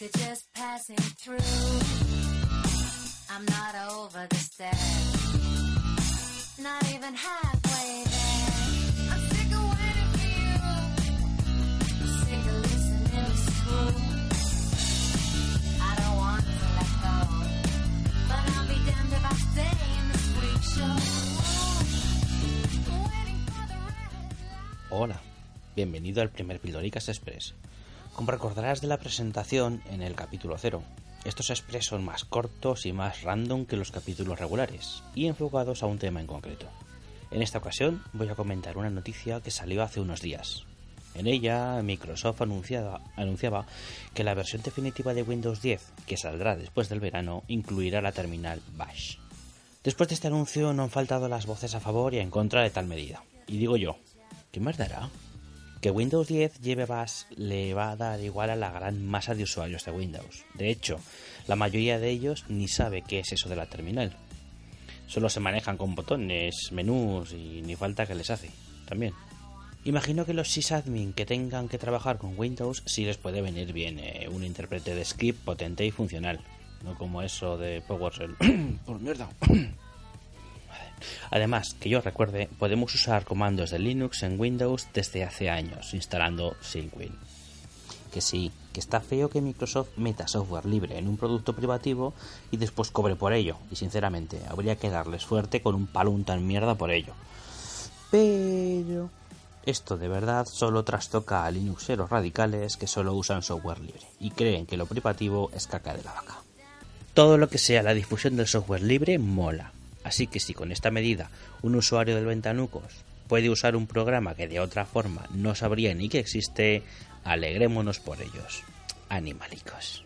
like a just passing through. I'm not over the step, not even halfway there. I'm sick of waiting for you, sick of listening to school. I don't want to let go, but I'll be damned if I stay in this freak show. Hola, bienvenido al primer Pildoricas Express. Como recordarás de la presentación en el capítulo 0, estos express son más cortos y más random que los capítulos regulares y enfocados a un tema en concreto. En esta ocasión voy a comentar una noticia que salió hace unos días. En ella, Microsoft anunciaba, anunciaba que la versión definitiva de Windows 10, que saldrá después del verano, incluirá la terminal Bash. Después de este anuncio no han faltado las voces a favor y en contra de tal medida. Y digo yo, ¿qué más dará? Que Windows 10 lleve Bash le va a dar igual a la gran masa de usuarios de Windows. De hecho, la mayoría de ellos ni sabe qué es eso de la terminal. Solo se manejan con botones, menús y ni falta que les hace. También. Imagino que los sysadmin que tengan que trabajar con Windows sí les puede venir bien eh, un intérprete de script potente y funcional. No como eso de PowerShell. Por mierda. Además, que yo recuerde, podemos usar comandos de Linux en Windows desde hace años, instalando Synquin. Que sí, que está feo que Microsoft meta software libre en un producto privativo y después cobre por ello, y sinceramente, habría que darles fuerte con un palo un tan mierda por ello. Pero esto de verdad solo trastoca a Linuxeros radicales que solo usan software libre y creen que lo privativo es caca de la vaca. Todo lo que sea la difusión del software libre mola. Así que si con esta medida un usuario del Ventanucos puede usar un programa que de otra forma no sabría ni que existe, alegrémonos por ellos. Animalicos.